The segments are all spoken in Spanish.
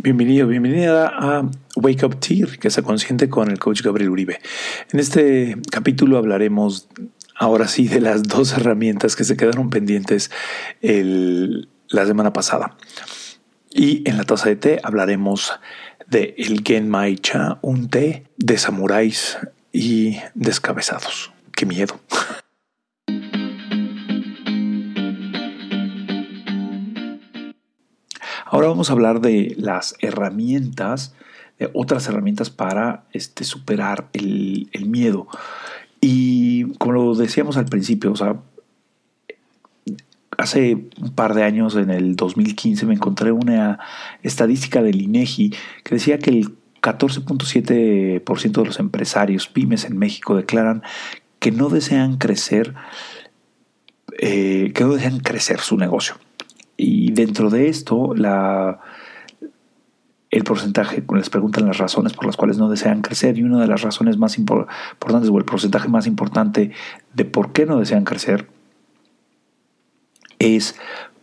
Bienvenido, bienvenida a Wake Up Tea, riqueza consciente con el coach Gabriel Uribe. En este capítulo hablaremos ahora sí de las dos herramientas que se quedaron pendientes el, la semana pasada. Y en la taza de té hablaremos de el Genmai Cha, un té de samuráis y descabezados. ¡Qué miedo! Ahora vamos a hablar de las herramientas, de otras herramientas para este, superar el, miedo. Y como lo decíamos al principio, o sea, hace un par de años, en el 2015, me encontré una estadística del INEGI que decía que el 14.7% de los empresarios pymes en México declaran que no desean crecer, eh, que no desean crecer su negocio. Y dentro de esto, el porcentaje, les preguntan las razones por las cuales no desean crecer y una de las razones más importantes o el porcentaje más importante de por qué no desean crecer es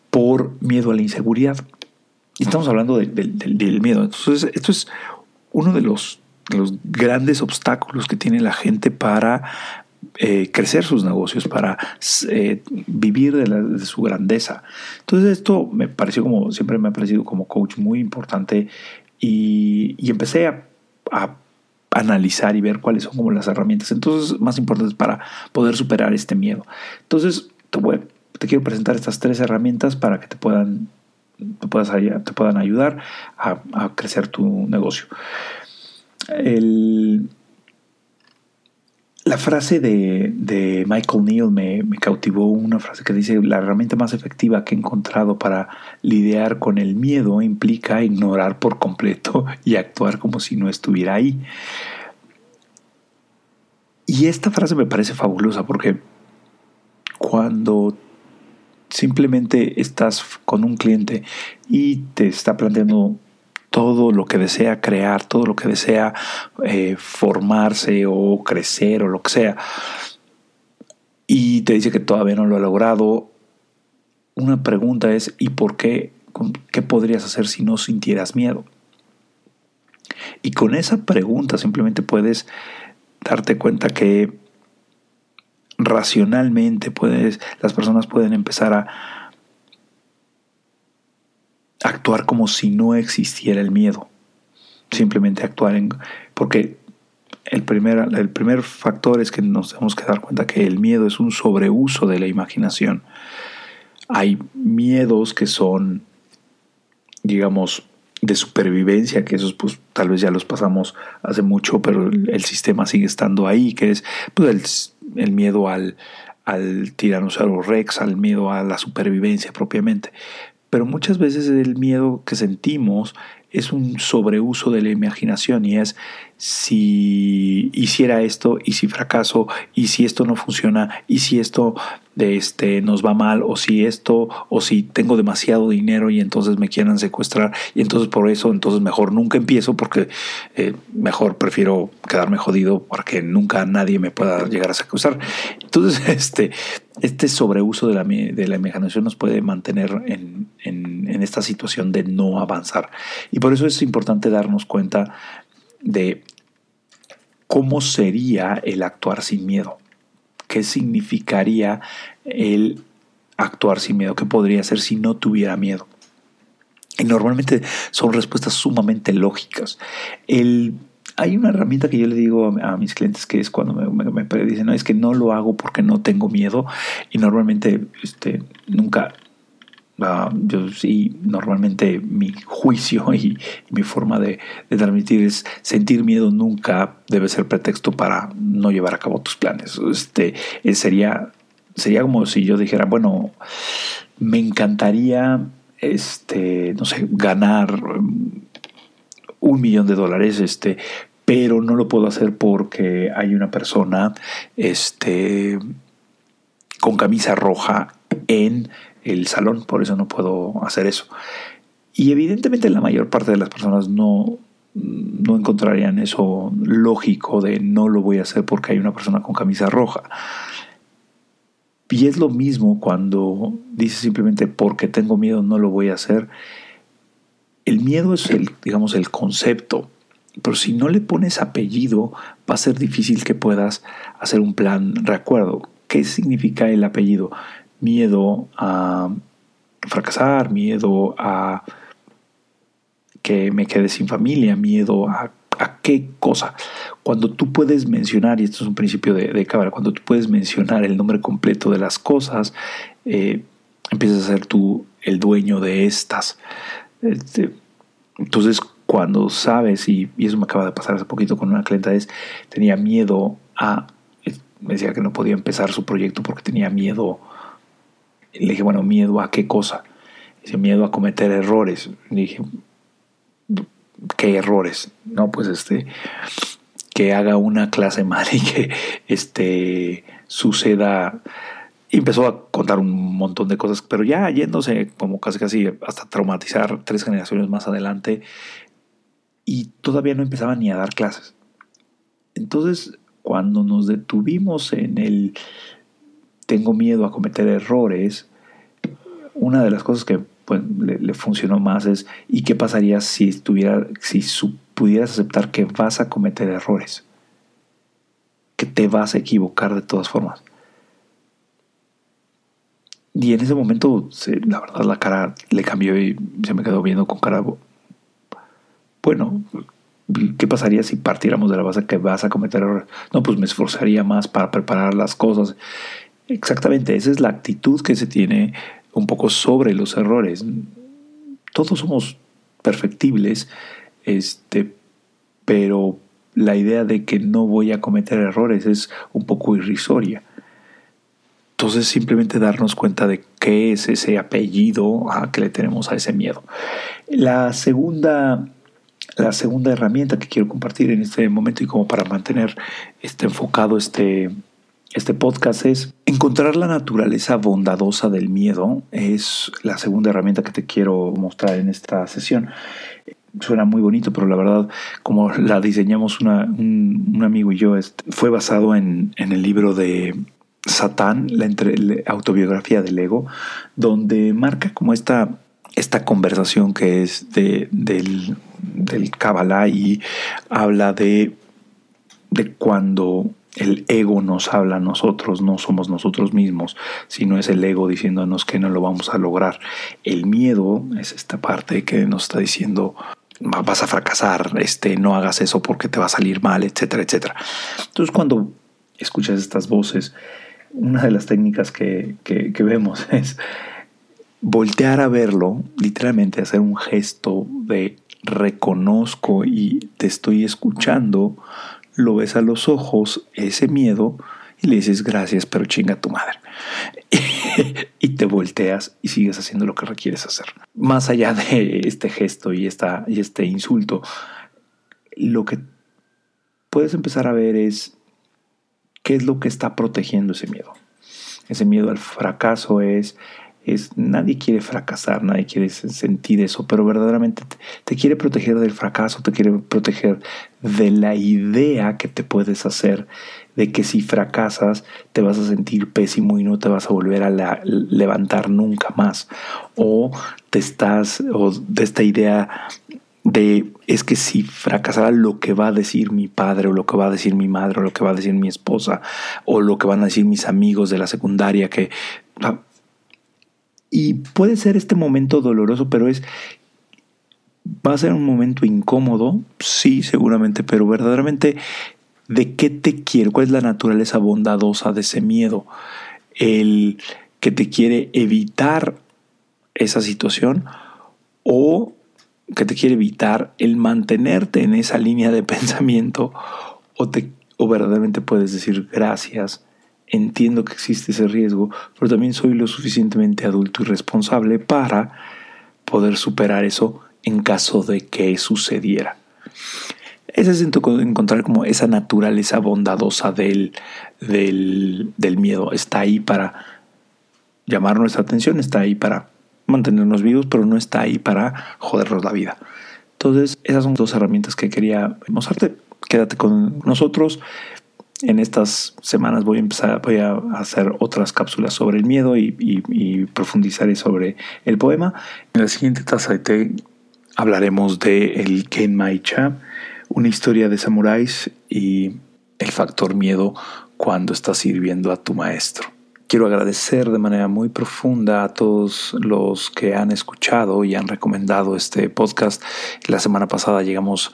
por miedo a la inseguridad. Y estamos hablando del miedo. Entonces, esto es uno de los grandes obstáculos que tiene la gente para eh, crecer sus negocios, para eh, vivir de, su grandeza. Entonces esto me pareció como, siempre me ha parecido como coach muy importante y, empecé a, analizar y ver cuáles son como las herramientas entonces más importantes para poder superar este miedo. Entonces te, te quiero presentar estas tres herramientas para que te puedan, te, puedas, te puedan ayudar a, a crecer tu negocio. El, la frase de, Michael Neal me, cautivó, una frase que dice, la herramienta más efectiva que he encontrado para lidiar con el miedo implica ignorar por completo y actuar como si no estuviera ahí. Y esta frase me parece fabulosa porque cuando simplemente estás con un cliente y te está planteando todo lo que desea crear, todo lo que desea eh, formarse o crecer o lo que sea, y te dice que todavía no lo ha logrado, una pregunta es, ¿y por qué? ¿Qué podrías hacer si no sintieras miedo? Y con esa pregunta simplemente puedes darte cuenta que racionalmente puedes, las personas pueden empezar a, actuar como si no existiera el miedo. Simplemente actuar en... Porque el primer, el primer factor es que nos tenemos que dar cuenta que el miedo es un sobreuso de la imaginación. Hay miedos que son, digamos, de supervivencia, que esos pues tal vez ya los pasamos hace mucho, pero el, sistema sigue estando ahí, que es pues, el, miedo al, al tiranosaurio rex, al miedo a la supervivencia propiamente pero muchas veces el miedo que sentimos es un sobreuso de la imaginación y es si hiciera esto y si fracaso y si esto no funciona y si esto de este nos va mal o si esto o si tengo demasiado dinero y entonces me quieran secuestrar y entonces por eso entonces mejor nunca empiezo porque eh, mejor prefiero quedarme jodido para que nunca nadie me pueda llegar a secuestrar entonces este este sobreuso de la, de la imaginación nos puede mantener en, en, en esta situación de no avanzar y por eso es importante darnos cuenta de cómo sería el actuar sin miedo. ¿Qué significaría el actuar sin miedo? ¿Qué podría ser si no tuviera miedo? Y normalmente son respuestas sumamente lógicas. El, hay una herramienta que yo le digo a, mis clientes que es cuando me, me, dicen, no, es que no lo hago porque no tengo miedo. Y normalmente este, nunca, Ah, yo sí, normalmente mi juicio y, mi forma de, transmitir es sentir miedo nunca debe ser pretexto para no llevar a cabo tus planes. Este, eh, sería, sería como si yo dijera, bueno, me encantaría, este, no sé, ganar un millón de dólares, este, pero no lo puedo hacer porque hay una persona este, con camisa roja en el salón, por eso no puedo hacer eso. Y evidentemente la mayor parte de las personas no, no encontrarían eso lógico de no lo voy a hacer porque hay una persona con camisa roja. Y es lo mismo cuando dices simplemente porque tengo miedo no lo voy a hacer. El miedo es el, digamos, el concepto, pero si no le pones apellido va a ser difícil que puedas hacer un plan. Recuerdo, ¿qué significa el apellido? Miedo a fracasar, miedo a que me quede sin familia, miedo a, qué cosa. Cuando tú puedes mencionar, y esto es un principio de, de cámara, cuando tú puedes mencionar el nombre completo de las cosas, eh, empiezas a ser tú el dueño de estas. Este, entonces, cuando sabes, y, y, eso me acaba de pasar hace poquito con una clienta, es, tenía miedo a, me decía que no podía empezar su proyecto porque tenía miedo. Le dije, bueno, miedo a qué cosa. Dice, miedo a cometer errores. Le dije, ¿qué errores? No, pues este, que haga una clase mal y que este, suceda. Y empezó a contar un montón de cosas, pero ya yéndose como casi casi hasta traumatizar tres generaciones más adelante y todavía no empezaba ni a dar clases. Entonces, cuando nos detuvimos en el tengo miedo a cometer errores, una de las cosas que pues, le, funcionó más es ¿y qué pasaría si, estuviera, si pudieras aceptar que vas a cometer errores? Que te vas a equivocar de todas formas. Y en ese momento, la verdad, la cara le cambió y se me quedó viendo con cara. Bueno, ¿qué pasaría si partiéramos de la base que vas a cometer errores? No, pues me esforzaría más para preparar las cosas. Exactamente, esa es la actitud que se tiene un poco sobre los errores. Todos somos perfectibles, este, pero la idea de que no voy a cometer errores es un poco irrisoria. Entonces simplemente darnos cuenta de qué es ese apellido a que le tenemos a ese miedo. La segunda, la segunda herramienta que quiero compartir en este momento y como para mantener este enfocado este, este podcast es encontrar la naturaleza bondadosa del miedo. Es la segunda herramienta que te quiero mostrar en esta sesión. Suena muy bonito, pero la verdad, como la diseñamos un, amigo y yo, este, fue basado en, el libro de Satán, la, autobiografía del ego, donde marca como esta, esta conversación que es de, del, del Kabbalah y habla de, de cuando el ego nos habla nosotros, no somos nosotros mismos, sino es el ego diciéndonos que no lo vamos a lograr. El miedo es esta parte que nos está diciendo vas a fracasar, este, no hagas eso porque te va a salir mal, etcétera, etcétera. Entonces cuando escuchas estas voces, una de las técnicas que, que, que vemos es voltear a verlo, literalmente hacer un gesto de reconozco y te estoy escuchando, lo ves a los ojos, ese miedo, y le dices gracias, pero chinga tu madre. y te volteas y sigues haciendo lo que requieres hacer. Más allá de este gesto y, esta, y este insulto, lo que puedes empezar a ver es qué es lo que está protegiendo ese miedo. Ese miedo al fracaso es es nadie quiere fracasar, nadie quiere sentir eso, pero verdaderamente te, quiere proteger del fracaso, te quiere proteger de la idea que te puedes hacer de que si fracasas te vas a sentir pésimo y no te vas a volver a levantar nunca más. O te estás, o de esta idea de es que si fracasara lo que va a decir mi padre o lo que va a decir mi madre o lo que va a decir mi esposa o lo que van a decir mis amigos de la secundaria que y puede ser este momento doloroso, pero es va a ser un momento incómodo, sí, seguramente, pero verdaderamente de qué te quiere, cuál es la naturaleza bondadosa de ese miedo, el que te quiere evitar esa situación o que te quiere evitar el mantenerte en esa línea de pensamiento o, te, o verdaderamente puedes decir gracias entiendo que existe ese riesgo, pero también soy lo suficientemente adulto y responsable para poder superar eso en caso de que sucediera. es encontrar como esa naturaleza bondadosa del, del, del miedo. Está ahí para llamar nuestra atención, está ahí para mantenernos vivos, pero no está ahí para jodernos la vida. Entonces, esas son dos herramientas que quería mostrarte. Quédate con nosotros. En estas semanas voy a empezar, voy a hacer otras cápsulas sobre el miedo y, y, profundizaré sobre el poema. En la siguiente taza de té hablaremos de el Kenmaicha, una historia de samuráis y el factor miedo cuando estás sirviendo a tu maestro. Quiero agradecer de manera muy profunda a todos los que han escuchado y han recomendado este podcast. La semana pasada llegamos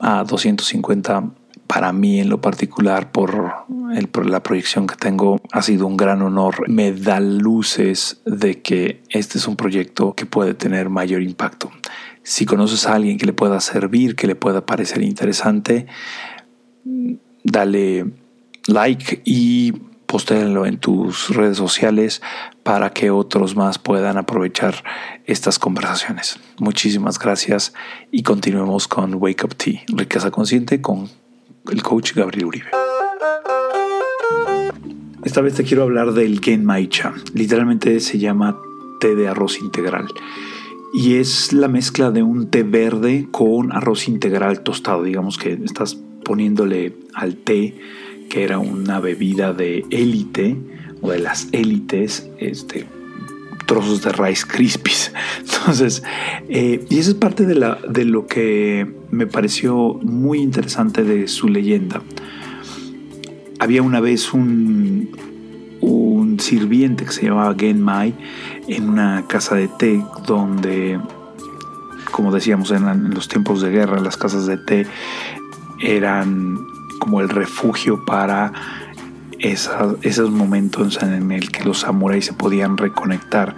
a 250 para mí en lo particular por, el, la proyección que tengo ha sido un gran honor. Me da luces de que este es un proyecto que puede tener mayor impacto. Si conoces a alguien que le pueda servir, que le pueda parecer interesante, dale like y postéenlo en tus redes sociales para que otros más puedan aprovechar estas conversaciones. Muchísimas gracias y continuemos con Wake Up Tea, riqueza consciente con el coach Gabriel Uribe. Esta vez te quiero hablar del Genmaicha. Literalmente se llama té de arroz integral. Y es la mezcla de un té verde con arroz integral tostado. Digamos que estás poniéndole al té que era una bebida de élite o de las élites, este, trozos de Rice Krispies. Entonces, eh, y eso es parte de, la, de lo que me pareció muy interesante de su leyenda. Había una vez un, un sirviente que se llamaba Genmai en una casa de té donde, como decíamos en, en los tiempos de guerra, las casas de té eran como el refugio para esos momentos en el que los samuráis se podían reconectar.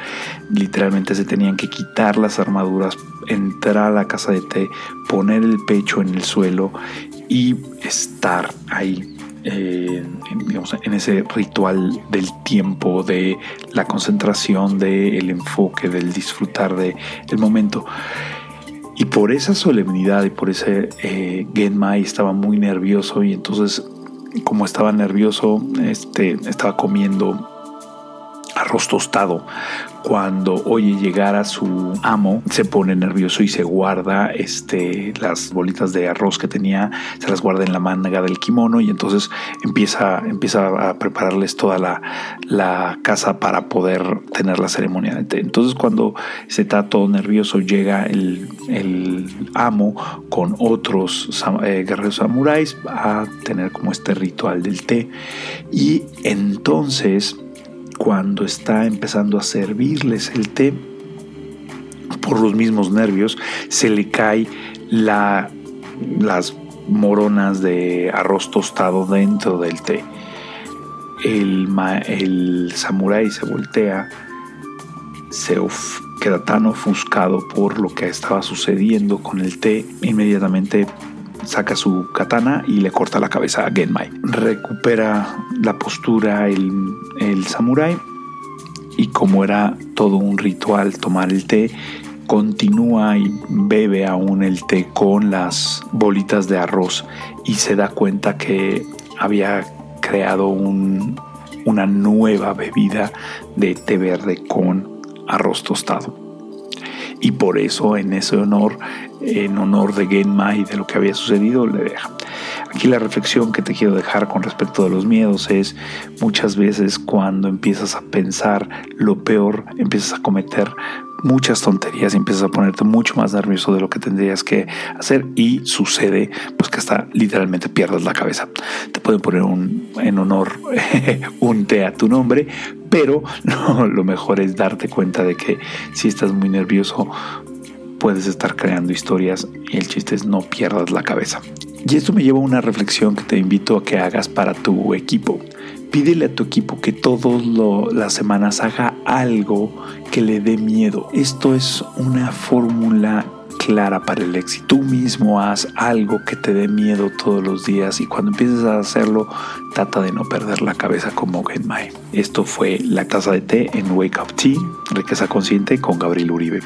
Literalmente se tenían que quitar las armaduras, entrar a la casa de té, poner el pecho en el suelo y estar ahí. Eh, en, ese ritual del tiempo, de la concentración, del enfoque, del disfrutar del el momento. Y por esa solemnidad y por ese eh, Genmai estaba muy nervioso y entonces como estaba nervioso, este, estaba comiendo arroz tostado. Cuando oye llegar a su amo, se pone nervioso y se guarda este, las bolitas de arroz que tenía, se las guarda en la manga del kimono y entonces empieza, empieza a prepararles toda la, la casa para poder tener la ceremonia. Entonces cuando se está todo nervioso, llega el, el amo con otros eh, guerreros samuráis a tener como este ritual del té. Y entonces cuando está empezando a servirles el té, por los mismos nervios, se le cae la, las moronas de arroz tostado dentro del té. El, samurái se voltea, se queda tan ofuscado por lo que estaba sucediendo con el té, inmediatamente saca su katana y le corta la cabeza a Genmai. Recupera la postura el, el samurái y como era todo un ritual tomar el té, continúa y bebe aún el té con las bolitas de arroz y se da cuenta que había creado una nueva bebida de té verde con arroz tostado. Y por eso en ese honor en honor de Genma y de lo que había sucedido, le deja. Aquí la reflexión que te quiero dejar con respecto de los miedos es muchas veces cuando empiezas a pensar lo peor, empiezas a cometer muchas tonterías y empiezas a ponerte mucho más nervioso de lo que tendrías que hacer y sucede pues que hasta literalmente pierdas la cabeza. Te pueden poner un, en honor un té a tu nombre, pero no, lo mejor es darte cuenta de que si estás muy nervioso puedes estar creando historias y el chiste es no pierdas la cabeza. Y esto me lleva a una reflexión que te invito a que hagas para tu equipo. Pídele a tu equipo que todas las semanas haga algo que le dé miedo. Esto es una fórmula clara para el éxito. Tú mismo haz algo que te dé miedo todos los días y cuando empieces a hacerlo, trata de no perder la cabeza como Genmai. Esto fue la taza de té en Wake Up Tea, riqueza consciente con Gabriel Uribe.